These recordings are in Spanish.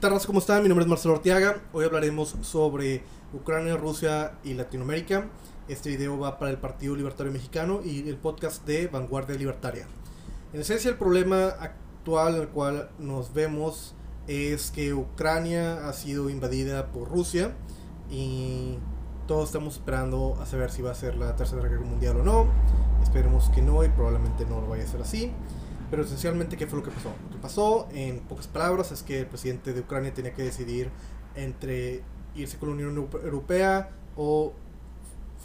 ¿Qué tal, ¿Cómo están? Mi nombre es Marcelo Ortiaga. Hoy hablaremos sobre Ucrania, Rusia y Latinoamérica. Este video va para el Partido Libertario Mexicano y el podcast de Vanguardia Libertaria. En esencia, el problema actual en el cual nos vemos es que Ucrania ha sido invadida por Rusia y todos estamos esperando a saber si va a ser la tercera guerra mundial o no. Esperemos que no y probablemente no lo vaya a ser así. Pero esencialmente, ¿qué fue lo que pasó? Que pasó, en pocas palabras, es que el presidente de Ucrania tenía que decidir entre irse con la Unión Europea o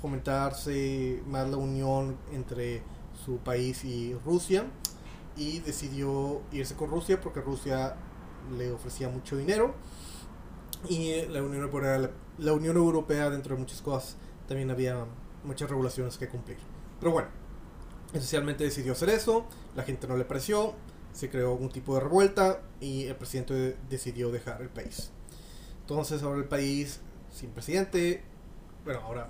fomentarse más la unión entre su país y Rusia. Y decidió irse con Rusia porque Rusia le ofrecía mucho dinero. Y la Unión Europea, la Unión Europea dentro de muchas cosas, también había muchas regulaciones que cumplir. Pero bueno, Esencialmente decidió hacer eso, la gente no le pareció, se creó algún tipo de revuelta y el presidente decidió dejar el país. Entonces ahora el país sin presidente, bueno, ahora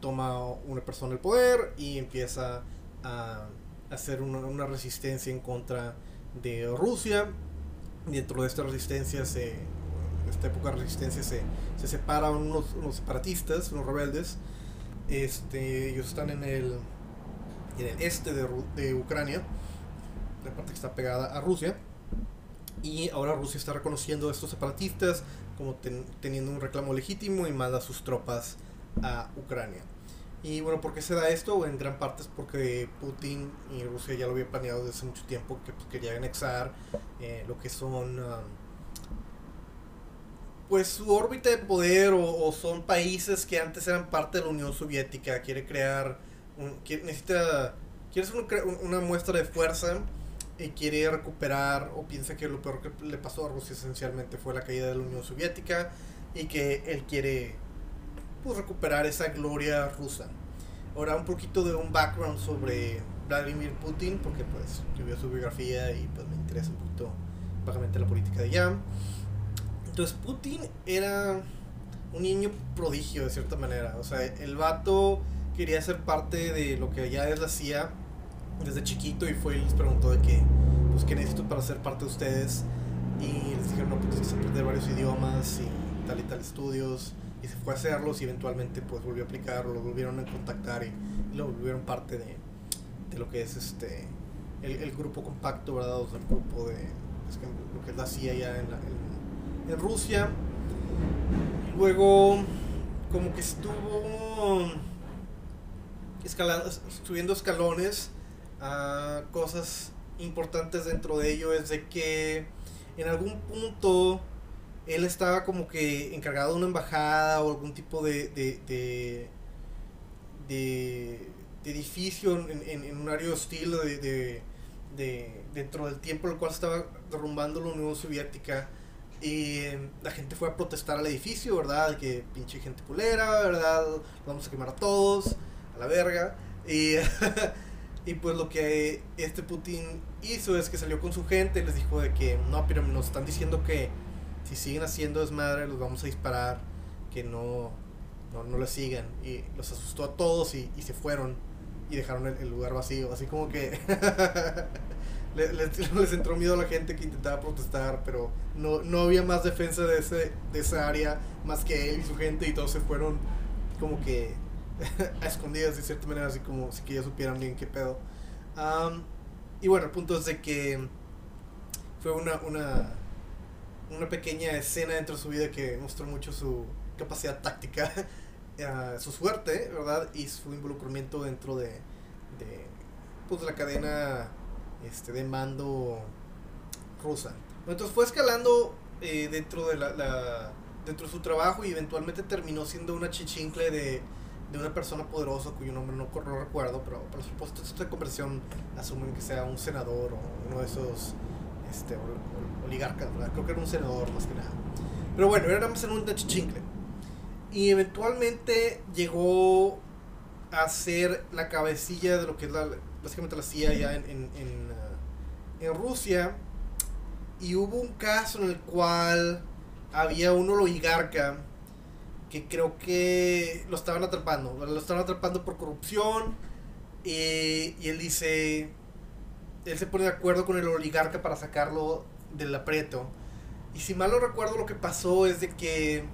toma una persona el poder y empieza a hacer una, resistencia en contra de Rusia. Dentro de esta resistencia, se, esta época de resistencia, se, se separan unos, unos separatistas, unos rebeldes. Este, ellos están en el en el este de, de Ucrania, la parte que está pegada a Rusia. Y ahora Rusia está reconociendo a estos separatistas como teniendo un reclamo legítimo y manda sus tropas a Ucrania. Y bueno, ¿por qué se da esto? En gran parte es porque Putin y Rusia ya lo había planeado desde hace mucho tiempo, que pues, quería anexar eh, lo que son... Um, pues su órbita de poder o, son países que antes eran parte de la Unión Soviética, quiere crear necesita, quiere hacer una muestra de fuerza y quiere recuperar o piensa que lo peor que le pasó a Rusia esencialmente fue la caída de la Unión Soviética y que él quiere pues, recuperar esa gloria rusa. Ahora un poquito de un background sobre Vladimir Putin porque pues yo vi su biografía y pues me interesa un poquito vagamente la política de allá. Entonces Putin era un niño prodigio de cierta manera, o sea, el vato quería ser parte de lo que ya es la CIA desde chiquito y fue y les preguntó de qué, pues qué necesito para ser parte de ustedes y les dijeron no pues necesitas aprender varios idiomas y tal y tal estudios y se fue a hacerlos y eventualmente pues volvió a aplicar lo volvieron a contactar y, lo volvieron parte de, de, lo que es este el, grupo compacto verdad o sea, el grupo de lo que es la CIA ya en, en Rusia. Luego como que estuvo subiendo escalones cosas importantes dentro de ello es de que en algún punto él estaba como que encargado de una embajada o algún tipo de, de, de, edificio en, un área hostil de, dentro del tiempo en el cual estaba derrumbando la Unión Soviética y la gente fue a protestar al edificio, ¿verdad? Que pinche gente culera, ¿verdad? Vamos a quemar a todos a la verga. Y, y pues lo que este Putin hizo es que salió con su gente y les dijo de que no, pero nos están diciendo que si siguen haciendo desmadre los vamos a disparar, que no, no, no les sigan. Y los asustó a todos y, y se fueron y dejaron el, lugar vacío. Así como que les, les, entró miedo a la gente que intentaba protestar, pero no, no había más defensa de, ese, de esa área más que él y su gente y todos se fueron como que a escondidas de cierta manera, así como si que ya supieran bien qué pedo. y bueno, el punto es de que fue una, una, una pequeña escena dentro de su vida que mostró mucho su capacidad táctica, uh, su suerte, ¿verdad? Y su involucramiento dentro de, de pues, la cadena este, de mando rusa. Entonces fue escalando eh, dentro de la, la, dentro de su trabajo y eventualmente terminó siendo una chichincle de de una persona poderosa cuyo nombre no, no recuerdo, pero por supuesto esta conversión asumen que sea un senador o uno de esos este, oligarcas, creo que era un senador más que nada. Pero bueno, era más en un chichincle. Y eventualmente llegó a ser la cabecilla de lo que es la, básicamente la CIA ya en, en, en, uh, en Rusia. Y hubo un caso en el cual había un oligarca que creo que lo estaban atrapando, lo estaban atrapando por corrupción y él dice, él se pone de acuerdo con el oligarca para sacarlo del aprieto Y si mal no recuerdo, lo que pasó es de que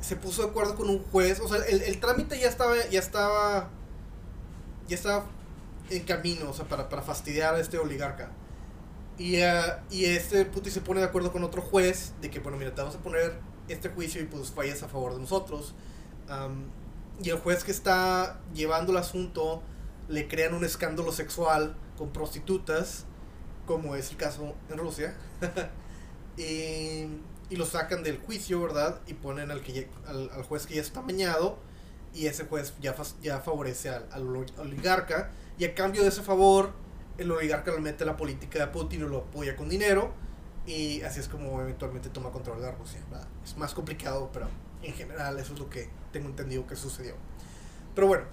se puso de acuerdo con un juez. O sea, el, el trámite ya estaba, ya estaba. Ya estaba en camino, o sea, para, para fastidiar a este oligarca. Y, uh, y este puti se pone de acuerdo con otro juez de que, bueno, mira, te vamos a poner este juicio y pues fallas a favor de nosotros. Um, y el juez que está llevando el asunto le crean un escándalo sexual con prostitutas, como es el caso en Rusia. y, y, lo sacan del juicio, ¿verdad? Y ponen al, que al, al, juez que ya está mañado. Y ese juez ya, ya favorece al, al oligarca. Y a cambio de ese favor, el oligarca le mete la política de Putin y lo apoya con dinero. Y así es como eventualmente toma control de Rusia. ¿verdad? Es más complicado, pero en general eso es lo que tengo entendido que sucedió. Pero bueno,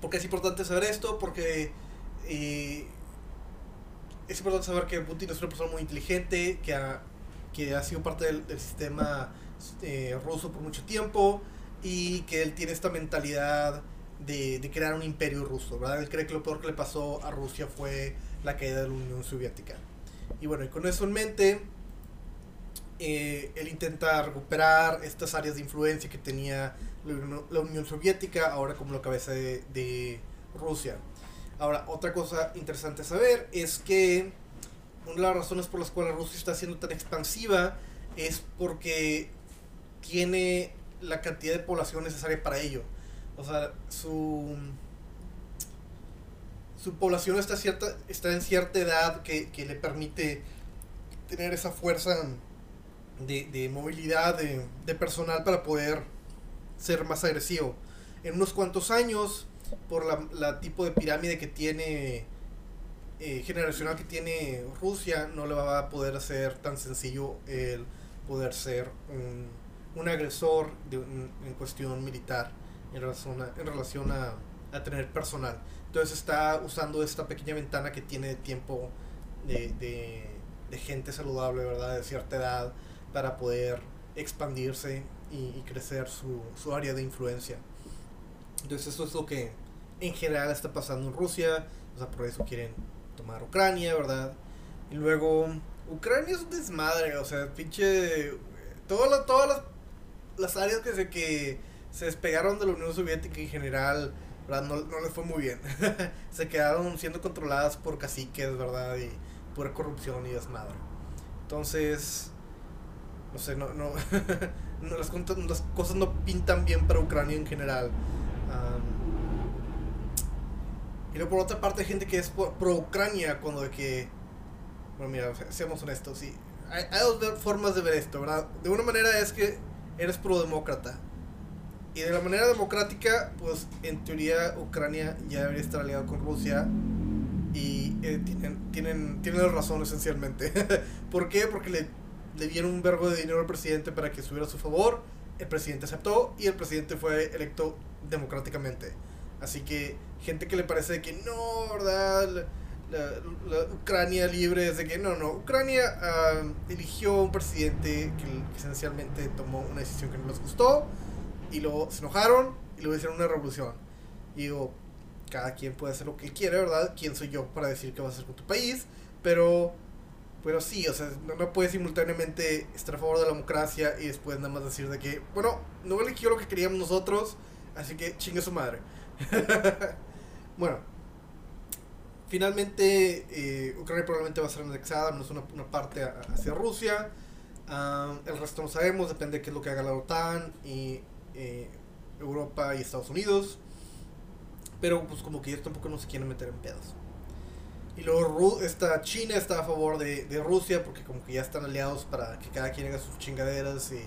porque es importante saber esto, porque eh, es importante saber que Putin es una persona muy inteligente, que ha, que ha sido parte del, del sistema eh, ruso por mucho tiempo y que él tiene esta mentalidad de, de, crear un imperio ruso, ¿verdad? Él cree que lo peor que le pasó a Rusia fue la caída de la Unión Soviética. Y bueno, y con eso en mente, eh, él intenta recuperar estas áreas de influencia que tenía la Unión Soviética, ahora como la cabeza de, de Rusia. Ahora, otra cosa interesante saber es que una de las razones por las cuales Rusia está siendo tan expansiva es porque tiene la cantidad de población necesaria para ello. O sea, su, su población está, cierta, está en cierta edad que, que le permite tener esa fuerza de, de movilidad de, de, personal para poder ser más agresivo. En unos cuantos años, por la, la tipo de pirámide que tiene, eh, generacional que tiene Rusia, no le va a poder hacer tan sencillo el poder ser un, un agresor en cuestión militar en relación en relación a, a tener personal. Entonces está usando esta pequeña ventana que tiene tiempo de, de, gente saludable, ¿verdad? De cierta edad, para poder expandirse y, crecer su, su área de influencia. Entonces eso es lo que en general está pasando en Rusia. O sea, por eso quieren tomar Ucrania, ¿verdad? Y luego, Ucrania es un desmadre, o sea, pinche... Todas las, todas las áreas que se, que se despegaron de la Unión Soviética en general, ¿verdad? No, no les fue muy bien. se quedaron siendo controladas por caciques, ¿verdad? Y pura corrupción y desmadre. Entonces, no sé, no, no, no las, las, cosas no pintan bien para Ucrania en general. Um, y luego por otra parte hay gente que es pro Ucrania cuando de que, bueno mira, seamos honestos, sí, hay, hay dos formas de ver esto, ¿verdad? De una manera es que eres pro demócrata y de la manera democrática, pues en teoría Ucrania ya debería estar aliado con Rusia. Y eh, tienen, tienen, tienen razón esencialmente. ¿Por qué? Porque le, le dieron un verbo de dinero al presidente para que estuviera a su favor. El presidente aceptó y el presidente fue electo democráticamente. Así que gente que le parece que no, ¿verdad? La Ucrania libre es de que no, no. Ucrania uh, eligió un presidente que esencialmente tomó una decisión que no les gustó y luego se enojaron y luego hicieron una revolución. Y digo, cada quien puede hacer lo que quiere, ¿verdad? ¿Quién soy yo para decir qué vas a hacer con tu país? Pero, pero sí, o sea, no, no puedes simultáneamente estar a favor de la democracia y después nada más decir de que, bueno, no eligió lo que queríamos nosotros, así que chingue su madre. bueno, finalmente eh, Ucrania probablemente va a ser anexada, no es una, una parte hacia Rusia. Um, el resto no sabemos, depende de qué es lo que haga la OTAN y eh, Europa y Estados Unidos. Pero pues como que ellos tampoco no se quieren meter en pedos. Y luego esta China está a favor de, de, Rusia porque como que ya están aliados para que cada quien haga sus chingaderas y,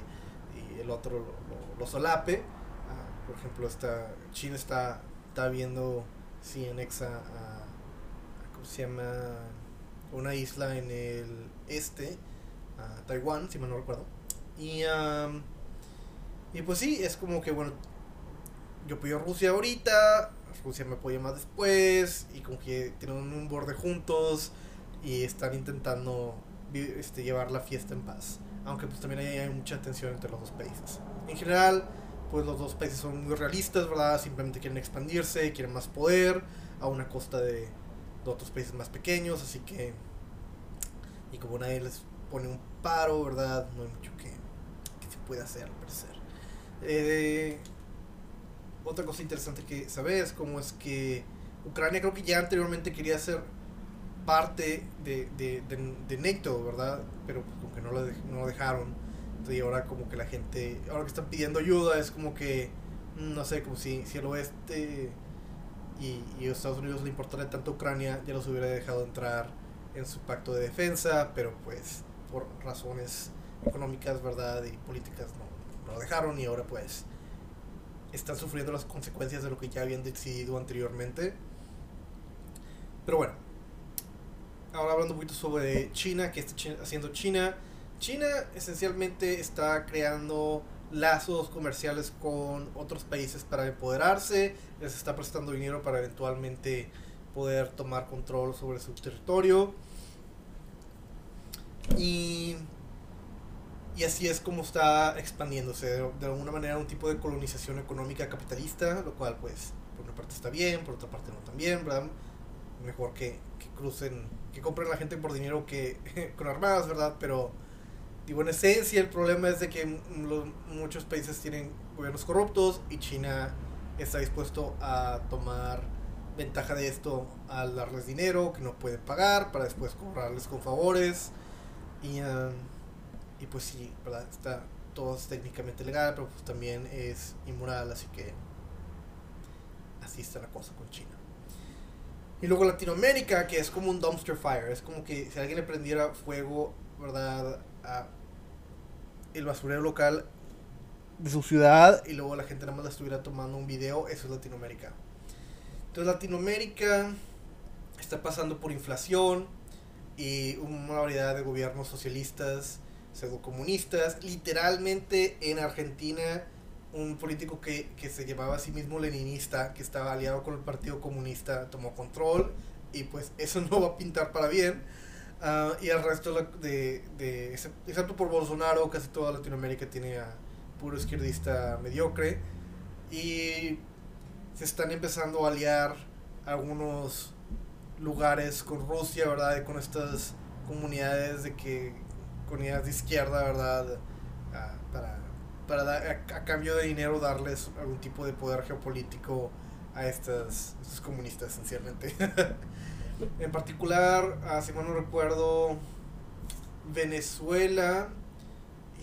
y el otro lo, lo, lo solape. Uh, por ejemplo, esta China está, está viendo si anexa a, ¿cómo se llama? Una isla en el este, a Taiwán, si mal no recuerdo. Y... Um, y pues sí, es como que, bueno, yo a Rusia ahorita, Rusia me apoya más después, y como que tienen un borde juntos y están intentando este, llevar la fiesta en paz. Aunque pues también hay, hay mucha tensión entre los dos países. En general, pues los dos países son muy realistas, ¿verdad? Simplemente quieren expandirse, quieren más poder a una costa de, de otros países más pequeños, así que... Y como nadie les pone un paro, ¿verdad? No hay mucho que, que se pueda hacer, al parecer. Eh, otra cosa interesante que sabes, como es que Ucrania creo que ya anteriormente quería ser parte de, de, de, NATO, ¿verdad? Pero pues, como que no lo, no dejaron. Entonces, y ahora como que la gente, ahora que están pidiendo ayuda, es como que, mm, no sé, como si, si el oeste y, y Estados Unidos le importara tanto a Ucrania, ya los hubiera dejado entrar en su pacto de defensa, pero pues por razones económicas, ¿verdad? Y políticas no lo dejaron y ahora pues están sufriendo las consecuencias de lo que ya habían decidido anteriormente. Pero bueno, ahora hablando un poquito sobre China, qué está haciendo China. China esencialmente está creando lazos comerciales con otros países para empoderarse, les está prestando dinero para eventualmente poder tomar control sobre su territorio. Y, y así es como está expandiéndose, de, alguna manera un tipo de colonización económica capitalista, lo cual pues por una parte está bien, por otra parte no tan bien, ¿verdad? Mejor que, que crucen que compren la gente por dinero que con armadas, ¿verdad? Pero, digo, en esencia el problema es de que muchos países tienen gobiernos corruptos y China está dispuesto a tomar ventaja de esto al darles dinero que no pueden pagar para después cobrarles con favores y, um, y pues sí, ¿verdad? Está todo técnicamente legal, pero pues también es inmoral, así que así está la cosa con China. Y luego Latinoamérica, que es como un dumpster fire. Es como que si alguien le prendiera fuego, ¿verdad? A el basurero local de su ciudad y luego la gente nada más la estuviera tomando un video, eso es Latinoamérica. Entonces Latinoamérica está pasando por inflación y una variedad de gobiernos socialistas, pseudo comunistas. Literalmente en Argentina un político que, que, se llamaba a sí mismo leninista, que estaba aliado con el Partido Comunista, tomó control y pues eso no va a pintar para bien. Uh, y el resto de, de, excepto por Bolsonaro, casi toda Latinoamérica tiene a puro izquierdista mediocre. Y se están empezando a aliar algunos lugares con Rusia, ¿verdad? Y con estas comunidades de que, comunidades de izquierda, ¿verdad? Uh, para para a, cambio de dinero darles algún tipo de poder geopolítico a estas, estos comunistas esencialmente. en particular, ah, si mal no recuerdo, Venezuela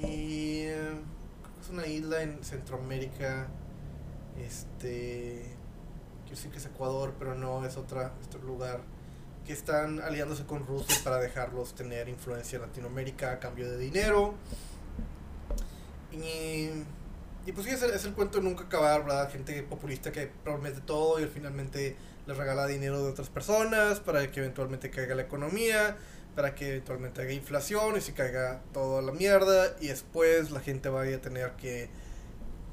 y es una isla en Centroamérica. Este, quiero decir que es Ecuador, pero no es otra, otro lugar que están aliándose con Rusia para dejarlos tener influencia en Latinoamérica a cambio de dinero. Y, y pues sí, es el, cuento nunca acabar, ¿verdad? Gente populista que promete todo y finalmente les regala dinero de otras personas para que eventualmente caiga la economía, para que eventualmente haya inflación y se caiga toda la mierda y después la gente vaya a tener que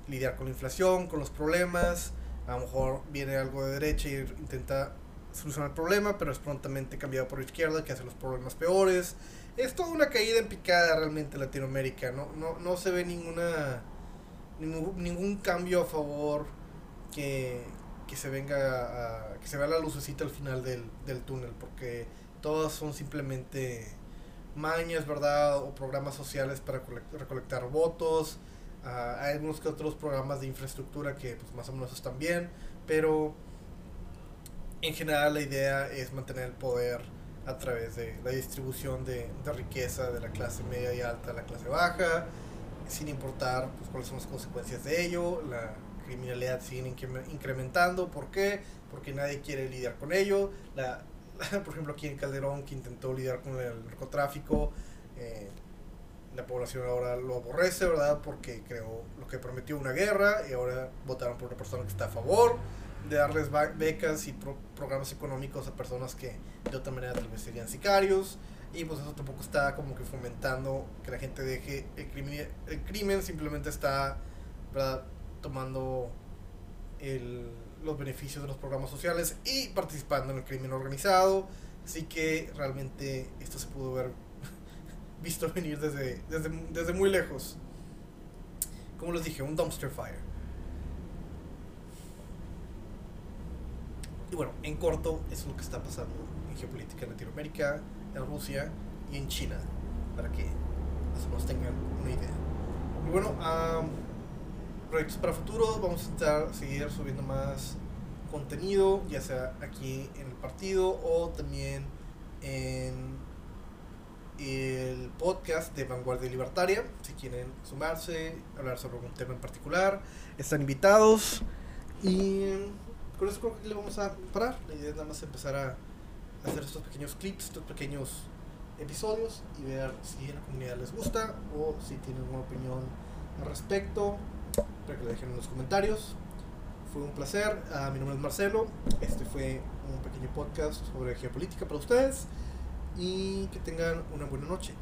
lidiar con la inflación, con los problemas. A lo mejor viene algo de derecha y intenta solucionar el problema, pero es prontamente cambiado por la izquierda que hace los problemas peores es toda una caída en picada realmente Latinoamérica. No, no, no se ve ninguna ningún, cambio a favor que, que se venga que se vea la lucecita al final del, del túnel, porque todas son simplemente mañas, ¿verdad? O programas sociales para recolectar votos. Uh, hay algunos que otros programas de infraestructura que pues, más o menos están bien, pero en general la idea es mantener el poder a través de la distribución de, riqueza de la clase media y alta a la clase baja, sin importar pues, cuáles son las consecuencias de ello. La criminalidad sigue incrementando. ¿Por qué? Porque nadie quiere lidiar con ello. La, por ejemplo, aquí en Calderón, que intentó lidiar con el narcotráfico, eh, la población ahora lo aborrece, ¿verdad? Porque creó lo que prometió una guerra y ahora votaron por una persona que está a favor de darles becas y programas económicos a personas que de otra manera tal vez serían sicarios. Y pues eso tampoco está como que fomentando que la gente deje el crimen, el crimen simplemente está tomando el, los beneficios de los programas sociales y participando en el crimen organizado. Así que realmente esto se pudo ver visto venir desde, desde, desde muy lejos. Como les dije un dumpster fire Y bueno, en corto, eso es lo que está pasando en geopolítica en Latinoamérica, en Rusia y en China. para que más tengan una idea. Y bueno, proyectos para futuro, vamos a intentar seguir subiendo más contenido, ya sea aquí en el partido o también en el podcast de Vanguardia Libertaria. Si quieren sumarse, hablar sobre algún tema en particular, están invitados. Y con eso creo que le vamos a parar. La idea es nada más empezar a hacer estos pequeños clips, estos pequeños episodios y ver si a la comunidad les gusta o si tienen alguna opinión al respecto. Para que lo dejen en los comentarios. Fue un placer. Uh, mi nombre es Marcelo. Este fue un pequeño podcast sobre geopolítica para ustedes. Y que tengan una buena noche.